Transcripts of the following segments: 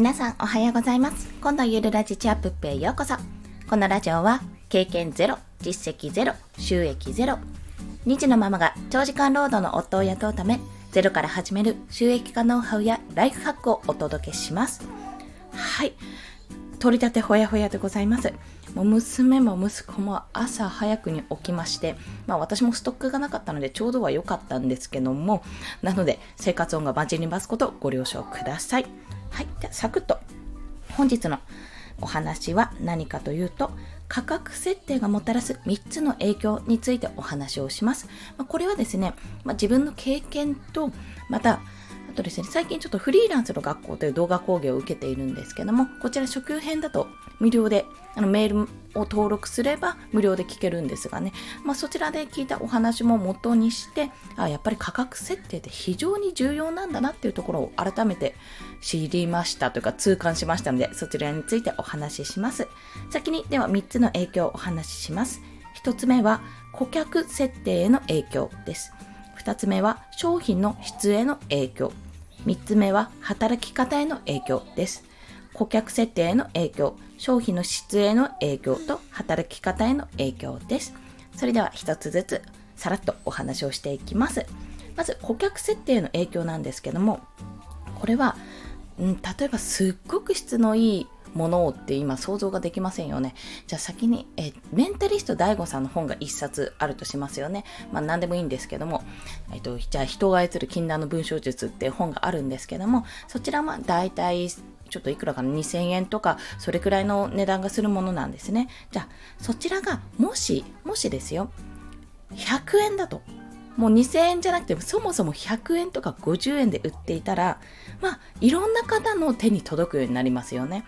皆さんおはようございます。今度ゆるラジチアップへようこそ。このラジオは経験ゼロ実績ゼロ収益ゼロ。2児のママが長時間労働の夫を雇うためゼロから始める収益化ノウハウやライフハックをお届けします。はい。取り立てほやほやでございます。もう娘も息子も朝早くに起きまして、まあ私もストックがなかったのでちょうどは良かったんですけども、なので生活音が混じりますことご了承ください。はい。じゃ、サクッと。本日のお話は何かというと、価格設定がもたらす3つの影響についてお話をします。まあ、これはですね、まあ、自分の経験と、また、あとですね、最近ちょっとフリーランスの学校という動画講義を受けているんですけども、こちら初級編だと無料であのメールを登録すれば無料で聞けるんですがね、まあ、そちらで聞いたお話も元にしてあやっぱり価格設定って非常に重要なんだなっていうところを改めて知りましたというか痛感しましたのでそちらについてお話しします。先にでは3つの影響をお話しします。1つ目は顧客設定への影響です。2つ目は商品の質への影響。3つ目は働き方への影響です。顧客設定への影響、商品の質への影響と働き方への影響です。それでは一つずつさらっとお話をしていきます。まず顧客設定の影響なんですけども、これは、うん、例えばすっごく質のいいものって今想像ができませんよね。じゃあ先に、えメンタリスト DAIGO さんの本が1冊あるとしますよね。まあ何でもいいんですけども、えっと、じゃあ人が操る禁断の文章術って本があるんですけども、そちらは大体ちょっといくらかの2000円とか、それくらいの値段がするものなんですね。じゃあ、そちらがもし、もしですよ、100円だと。もう2000円じゃなくてそもそも100円とか50円で売っていたら、まあ、いろんな方の手に届くようになりますよね。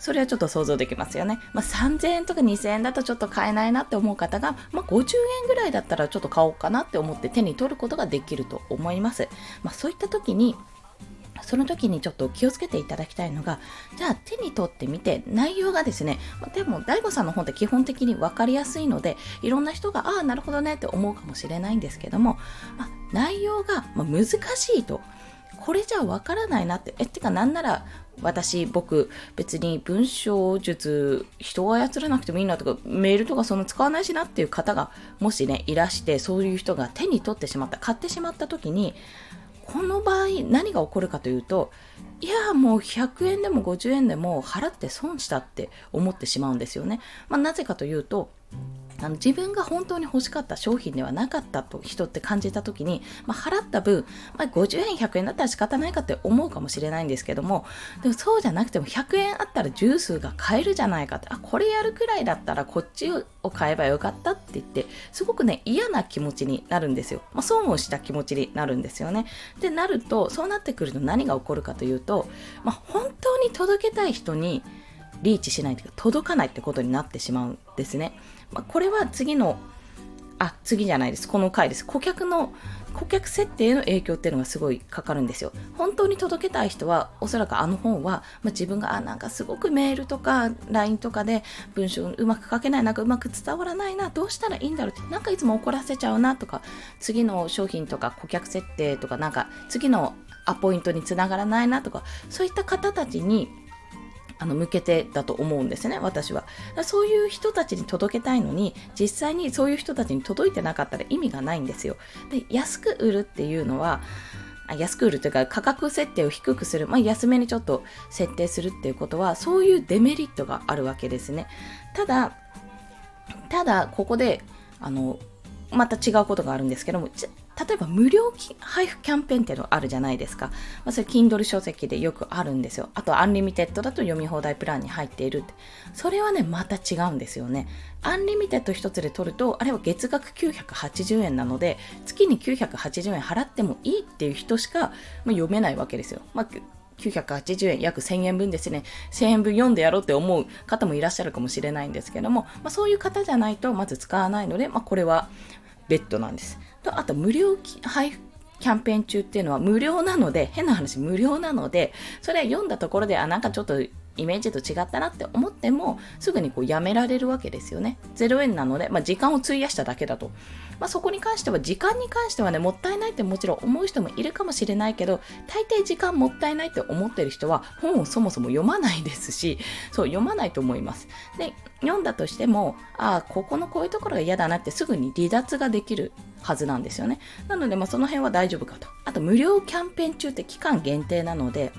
それはちょっと想像できますよね。まあ、3000円とか2000円だとちょっと買えないなって思う方が、まあ、50円ぐらいだったらちょっと買おうかなって思って手に取ることができると思います。まあ、そういった時に、その時にちょっと気をつけていただきたいのが、じゃあ手に取ってみて、内容がですね、でも DAIGO さんの本って基本的に分かりやすいので、いろんな人が、ああ、なるほどねって思うかもしれないんですけども、まあ、内容が難しいと。これじゃわからないなって。え、ってかなんなら私、僕、別に文章術、人を操らなくてもいいなとか、メールとかそんな使わないしなっていう方が、もしね、いらして、そういう人が手に取ってしまった、買ってしまった時に、この場合、何が起こるかというと、いや、もう100円でも50円でも払って損したって思ってしまうんですよね。まあ、なぜかというと、あの自分が本当に欲しかった商品ではなかったと人って感じた時に、まあ、払った分、まあ、50円100円だったら仕方ないかって思うかもしれないんですけどもでもそうじゃなくても100円あったらジュースが買えるじゃないかってあこれやるくらいだったらこっちを買えばよかったって言ってすごくね嫌な気持ちになるんですよ、まあ、損をした気持ちになるんですよねでなるとそうなってくると何が起こるかというと、まあ、本当に届けたい人にリーチしないというか届かないってことになってしまうんですね。まあ、これは次の、あ、次じゃないです。この回です。顧客の、顧客設定の影響っていうのがすごいかかるんですよ。本当に届けたい人は、おそらくあの本は、まあ、自分が、あ、なんかすごくメールとか LINE とかで文章うまく書けない、なんかうまく伝わらないな、どうしたらいいんだろうって、なんかいつも怒らせちゃうなとか、次の商品とか顧客設定とか、なんか次のアポイントにつながらないなとか、そういった方たちにあの向けてだと思うんですね、私は。そういう人たちに届けたいのに、実際にそういう人たちに届いてなかったら意味がないんですよ。で、安く売るっていうのは、安く売るというか価格設定を低くする、まあ、安めにちょっと設定するっていうことは、そういうデメリットがあるわけですね。ただ、ただ、ここで、あの、また違うことがあるんですけども、例えば無料配布キャンペーンっていうのあるじゃないですか。まあ、それ Kindle 書籍でよくあるんですよ。あとアンリミテッドだと読み放題プランに入っているって。それはね、また違うんですよね。アンリミテッド一つで取ると、あれは月額980円なので、月に980円払ってもいいっていう人しか、まあ、読めないわけですよ。まあ980円、約1000円分ですね、1000円分読んでやろうって思う方もいらっしゃるかもしれないんですけども、まあ、そういう方じゃないとまず使わないので、まあ、これは別途なんです。とあと無料配布キャンペーン中っていうのは無料なので、変な話無料なので、それ読んだところで、あ、なんかちょっとイメージと違ったなって思っても、すぐにこうやめられるわけですよね。0円なので、まあ、時間を費やしただけだと。まあ、そこに関しては、時間に関してはね、もったいないってもちろん思う人もいるかもしれないけど、大抵時間もったいないって思ってる人は、本をそもそも読まないですし、そう、読まないと思います。で、読んだとしても、ああ、ここのこういうところが嫌だなってすぐに離脱ができるはずなんですよね。なので、まあ、その辺は大丈夫かと。あと、無料キャンペーン中って期間限定なので、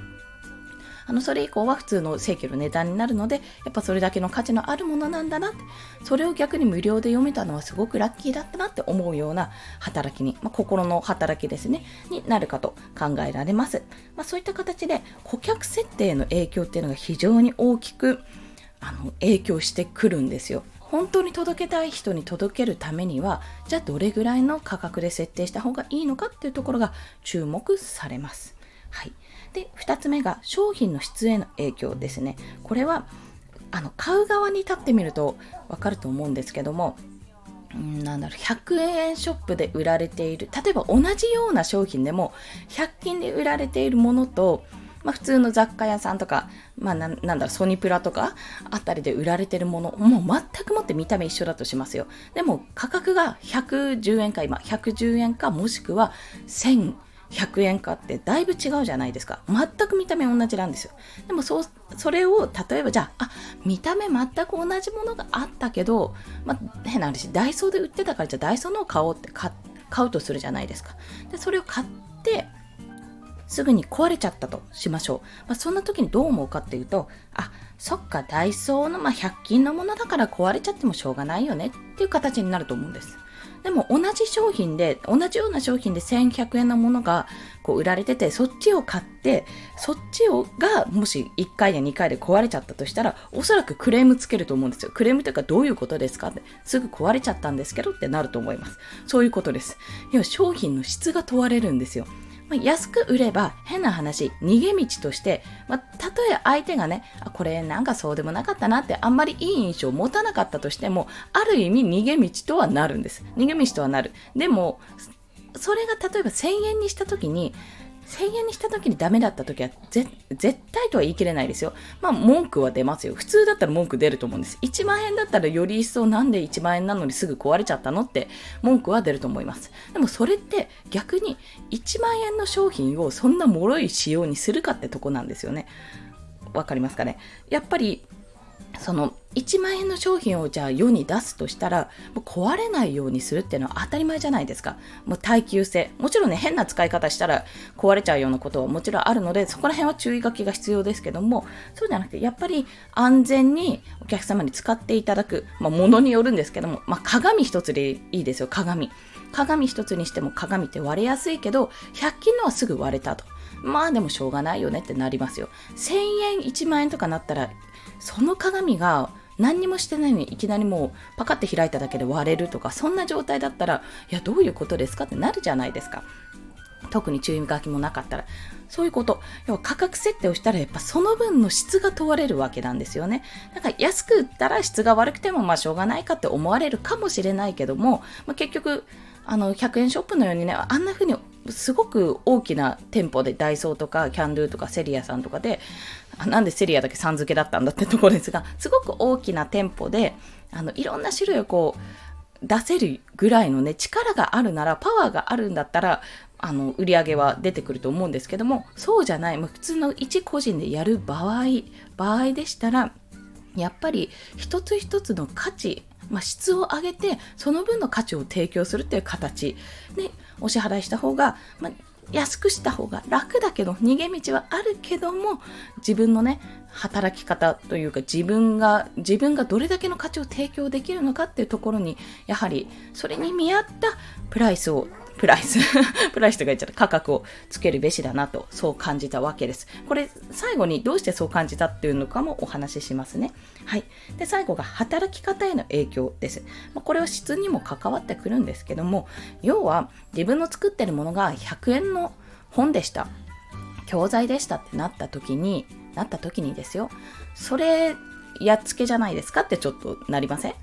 あのそれ以降は普通の正規の値段になるのでやっぱそれだけの価値のあるものなんだなってそれを逆に無料で読めたのはすごくラッキーだったなって思うような働きに、まあ、心の働きですねになるかと考えられます、まあ、そういった形で顧客設定の影響っていうのが非常に大きくあの影響してくるんですよ本当に届けたい人に届けるためにはじゃあどれぐらいの価格で設定した方がいいのかっていうところが注目されます。はい、で2つ目が商品の質への影響ですねこれはあの買う側に立ってみると分かると思うんですけどもなんだろう100円ショップで売られている例えば同じような商品でも100均で売られているものとまあ、普通の雑貨屋さんとか、まあ、なんだろう、ソニプラとかあたりで売られてるもの、もう全くもって見た目一緒だとしますよ。でも価格が110円か、今、110円か、もしくは1000 100円かってだいぶ違うじゃないですか。全く見た目同じなんですよ。でもそう、それを例えばじゃあ、あ、見た目全く同じものがあったけど、まあ、変な話、ダイソーで売ってたからじゃあダイソーのを買おうって買うとするじゃないですか。で、それを買って、すぐに壊れちゃったとしましょう。まあ、そんな時にどう思うかっていうと、あ、そっか、ダイソーの、まあ、100均のものだから壊れちゃってもしょうがないよねっていう形になると思うんです。でも同じ商品で、同じような商品で1100円のものがこう売られてて、そっちを買って、そっちをがもし1回や2回で壊れちゃったとしたら、おそらくクレームつけると思うんですよ。クレームというかどういうことですかって、すぐ壊れちゃったんですけどってなると思います。そういうことです。要は商品の質が問われるんですよ。まあ、安く売れば変な話、逃げ道として、まあ、たとえ相手がね、これなんかそうでもなかったなってあんまりいい印象を持たなかったとしても、ある意味逃げ道とはなるんです。逃げ道とはなる。でも、それが例えば1000円にした時に、1000円にした時にダメだった時は絶対とは言い切れないですよ。まあ文句は出ますよ。普通だったら文句出ると思うんです。1万円だったらより一層なんで1万円なのにすぐ壊れちゃったのって文句は出ると思います。でもそれって逆に1万円の商品をそんな脆い仕様にするかってとこなんですよね。わかりますかね？やっぱりその1万円の商品をじゃあ世に出すとしたらもう壊れないようにするっていうのは当たり前じゃないですか。もう耐久性。もちろんね変な使い方したら壊れちゃうようなことはもちろんあるのでそこら辺は注意書きが必要ですけどもそうじゃなくてやっぱり安全にお客様に使っていただく、まあ、ものによるんですけども、まあ、鏡一つでいいですよ鏡。鏡一つにしても鏡って割れやすいけど100均のはすぐ割れたと。まあでもしょうがないよねってなりますよ。1000円1万円とかなったらその鏡が何にもしてないのにいきなりもうパカって開いただけで割れるとかそんな状態だったらいやどういうことですかってなるじゃないですか特に注意書きもなかったらそういうこと。要は価格設定をしたらやっぱその分の質が問われるわけなんですよね。だから安く売ったら質が悪くてもまあしょうがないかって思われるかもしれないけども、まあ、結局あの100円ショップのようにねあんな風にすごく大きな店舗でダイソーとかキャンドゥとかセリアさんとかでなんでセリアだけさん付けだったんだってところですがすごく大きな店舗であのいろんな種類をこう出せるぐらいのね力があるならパワーがあるんだったらあの売り上げは出てくると思うんですけどもそうじゃない、まあ、普通の一個人でやる場合場合でしたらやっぱり一つ一つの価値まあ、質を上げてその分の価値を提供するっていう形。でお支払いした方が、まあ、安くした方が楽だけど逃げ道はあるけども自分のね働き方というか自分が自分がどれだけの価値を提供できるのかっていうところにやはりそれに見合ったプライスをプライス。プライスとか言っちゃった価格をつけるべしだなとそう感じたわけです。これ最後にどうしてそう感じたっていうのかもお話ししますね。はい。で最後が働き方への影響です。まこれは質にも関わってくるんですけども要は自分の作ってるものが100円の本でした。教材でしたってなった時になった時にですよ。それやっつけじゃないですかってちょっとなりません？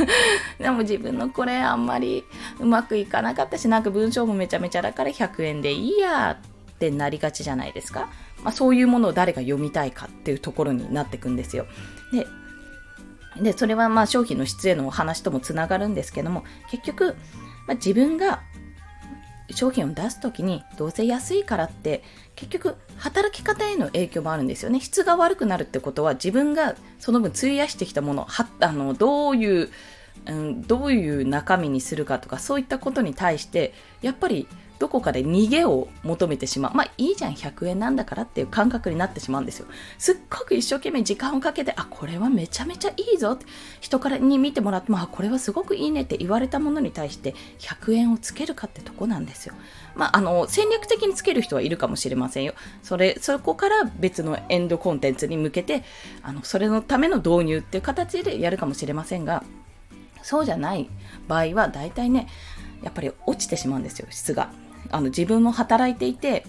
でも自分のこれあんまりうまくいかなかったし、なんか文章もめちゃめちゃだから100円でいいやってなりがちじゃないですか？まあ、そういうものを誰が読みたいかっていうところになってくんですよ。で、でそれはまあ商品の質へのお話ともつながるんですけども、結局、まあ、自分が商品を出す時にどうせ安いからって結局働き方への影響もあるんですよね。質が悪くなるってことは自分がその分費やしてきたものはあのどういううん、どういう中身にするかとかそういったことに対してやっぱりどこかで逃げを求めてしまう。まあいいじゃん、100円なんだからっていう感覚になってしまうんですよ。すっごく一生懸命時間をかけて、あ、これはめちゃめちゃいいぞって人からに見てもらって、まあこれはすごくいいねって言われたものに対して100円をつけるかってとこなんですよ。まああの、戦略的につける人はいるかもしれませんよ。それ、そこから別のエンドコンテンツに向けて、あの、それのための導入っていう形でやるかもしれませんが、そうじゃない場合は大体ね、やっぱり落ちてしまうんですよ、質が。あの自分も働いていて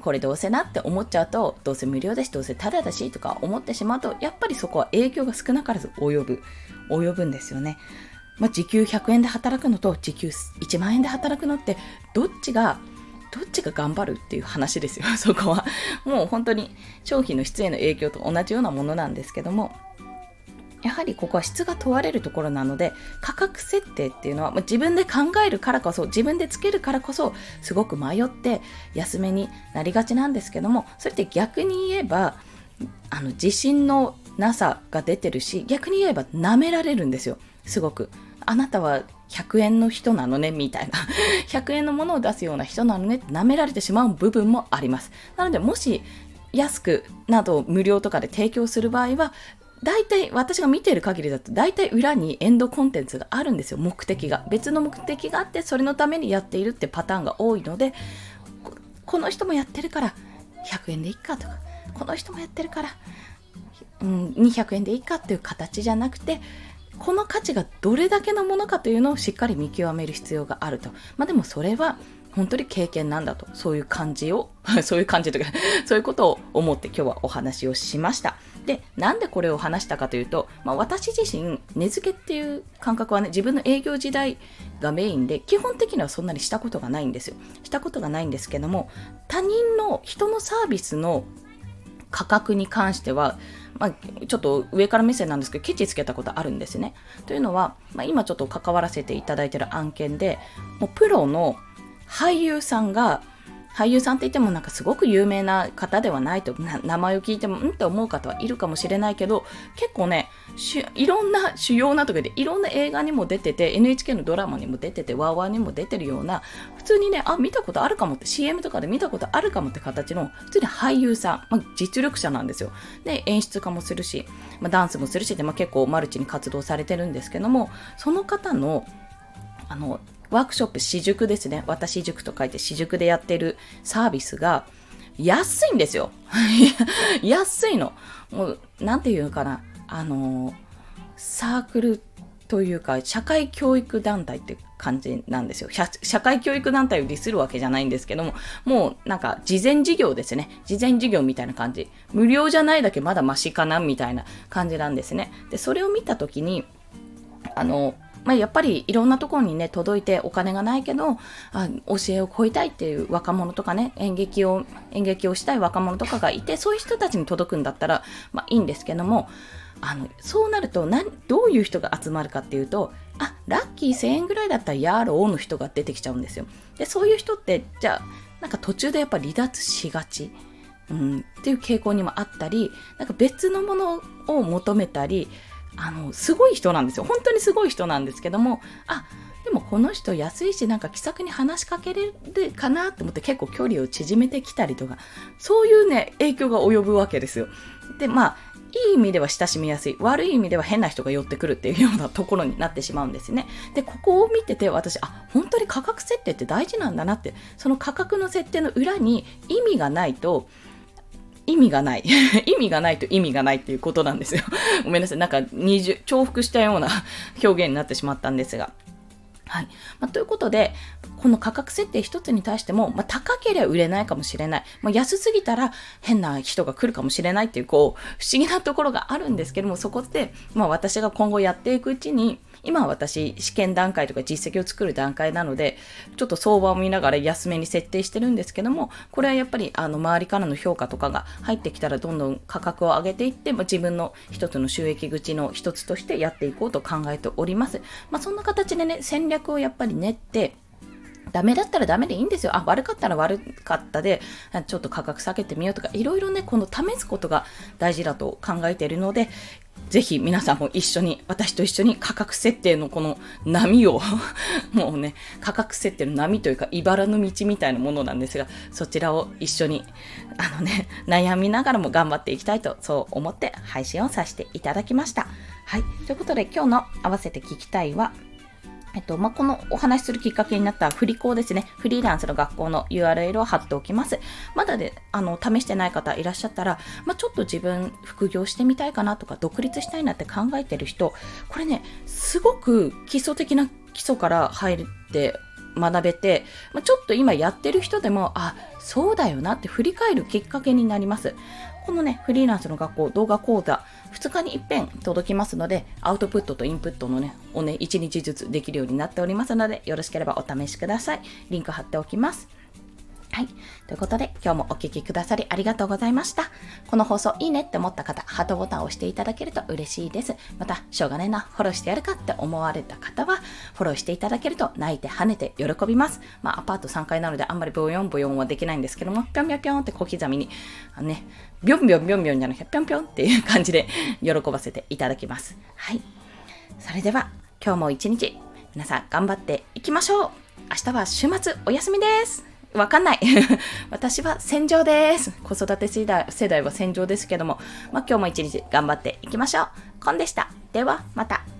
これどうせなって思っちゃうとどうせ無料だしどうせタダだしとか思ってしまうとやっぱりそこは影響が少なからず及ぶ及ぶんですよね、まあ、時給100円で働くのと時給1万円で働くのってどっちがどっちが頑張るっていう話ですよ、そこは。もう本当に商品の質への影響と同じようなものなんですけども、はりここは質が問われるところなので価格設定っていうのは、自分で考えるからこそ自分でつけるからこそすごく迷って安めになりがちなんですけどもそれって逆に言えばあの自信のなさが出てるし逆に言えば舐められるんですよ。すごく。あなたは100円の人なのねみたいな。100円のものを出すような人なのねって舐められてしまう部分もあります。なのでもし安くなど無料とかで提供する場合は大体私が見ている限りだと大体裏にエンドコンテンツがあるんですよ目的が別の目的があってそれのためにやっているってパターンが多いのでこの人もやってるから100円でいいかとかこの人もやってるから、うん、200円でいいかっていう形じゃなくてこの価値がどれだけのものかというのをしっかり見極める必要があると。まあでもそれは本当に経験なんだと、そういう感じを、そういう感じとか、そういうことを思って今日はお話をしました。で、なんでこれを話したかというと、まあ、私自身、値付けっていう感覚はね、自分の営業時代がメインで、基本的にはそんなにしたことがないんですよ。したことがないんですけども、他人の人のサービスの価格に関しては、まあ、ちょっと上から目線なんですけど、ケチつけたことあるんですね。というのは、まあ、今ちょっと関わらせていただいている案件で、もうプロの俳優さんが俳優さんって言ってもなんかすごく有名な方ではないと名前を聞いてもん？って思う方はいるかもしれないけど結構ねいろんな主要なところでいろんな映画にも出てて NHK のドラマにも出ててワーワーにも出てるような普通にねあ見たことあるかもって CM とかで見たことあるかもって形の普通に俳優さん、まあ、実力者なんですよ。で演出家もするし、まあ、ダンスもするしで、まあ、結構マルチに活動されてるんですけどもその方のあのワークショップ、私塾ですね。私塾と書いて私塾でやってるサービスが安いんですよ。安いの。もう、なんていうのかな。あの、サークルというか、社会教育団体って感じなんですよ。社会教育団体を利するわけじゃないんですけども、もうなんか事前事業ですね。事前事業みたいな感じ。無料じゃないだけまだマシかなみたいな感じなんですね。で、それを見たときに、あの、まあ、やっぱりいろんなところにね、届いてお金がないけど、あ教えを超えたいっていう若者とかね、演劇を、演劇をしたい若者とかがいて、そういう人たちに届くんだったら、まあいいんですけども、あの、そうなると何、どういう人が集まるかっていうと、あ、ラッキー1000円ぐらいだったらやろうの人が出てきちゃうんですよ。で、そういう人って、じゃあ、なんか途中でやっぱ離脱しがち。うん、っていう傾向にもあったり、なんか別のものを求めたり、あの、すごい人なんですよ。本当にすごい人なんですけども、あ、でもこの人安いし、なんか気さくに話しかけれるかなと思って結構距離を縮めてきたりとか、そういうね、影響が及ぶわけですよ。で、まあ、いい意味では親しみやすい、悪い意味では変な人が寄ってくるっていうようなところになってしまうんですね。で、ここを見てて私、あ、本当に価格設定って大事なんだなって、その価格の設定の裏に意味がないと、意味がない。意味がないと意味がないっていうことなんですよ。ごめんなさい。なんか二重、重複したような 表現になってしまったんですが。はい。まあ、ということで、この価格設定一つに対しても、まあ、高ければ売れないかもしれない。まあ、安すぎたら変な人が来るかもしれないっていう、こう、不思議なところがあるんですけども、そこって、まあ、私が今後やっていくうちに、今私、試験段階とか実績を作る段階なので、ちょっと相場を見ながら安めに設定してるんですけども、これはやっぱり、あの、周りからの評価とかが入ってきたら、どんどん価格を上げていって、まあ、自分の一つの収益口の一つとしてやっていこうと考えております。まあ、そんな形でね、戦略をやっぱり練って、ダメだったらダメでいいんですよ。あ、悪かったら悪かったで、ちょっと価格下げてみようとか、いろいろね、この試すことが大事だと考えているので、ぜひ皆さんも一緒に、私と一緒に価格設定のこの波を もうね、価格設定の波というか、茨の道みたいなものなんですが、そちらを一緒に、あのね、悩みながらも頑張っていきたいと、そう思って配信をさせていただきました。はい。ということで、今日の合わせて聞きたいは、えっと、まあ、このお話しするきっかけになった振り子ですね。フリーランスの学校の URL を貼っておきます。まだで、あの、試してない方いらっしゃったら、まあ、ちょっと自分副業してみたいかなとか、独立したいなって考えてる人、これね、すごく基礎的な基礎から入って学べて、まあ、ちょっと今やってる人でも、あ、そうだよなって振り返るきっかけになります。このね、フリーランスの学校動画講座、2日に一遍届きますので、アウトプットとインプットのね、をね、1日ずつできるようになっておりますので、よろしければお試しください。リンク貼っておきます。はい。ということで、今日もお聴きくださりありがとうございました。この放送いいねって思った方、ハートボタンを押していただけると嬉しいです。また、しょうがねえな、フォローしてやるかって思われた方は、フォローしていただけると泣いて跳ねて喜びます。まあ、アパート3階なのであんまりボヨンボヨンはできないんですけども、ぴょんぴょんぴょんって小刻みに、あのね、ビョンビョンビョンビョンじゃなくて、ぴょんぴょんっていう感じで喜ばせていただきます。はい。それでは、今日も一日、皆さん頑張っていきましょう明日は週末お休みですわかんない。私は戦場です。子育て世代世代は戦場ですけども、まあ、今日も一日頑張っていきましょう。コンでした。では、また。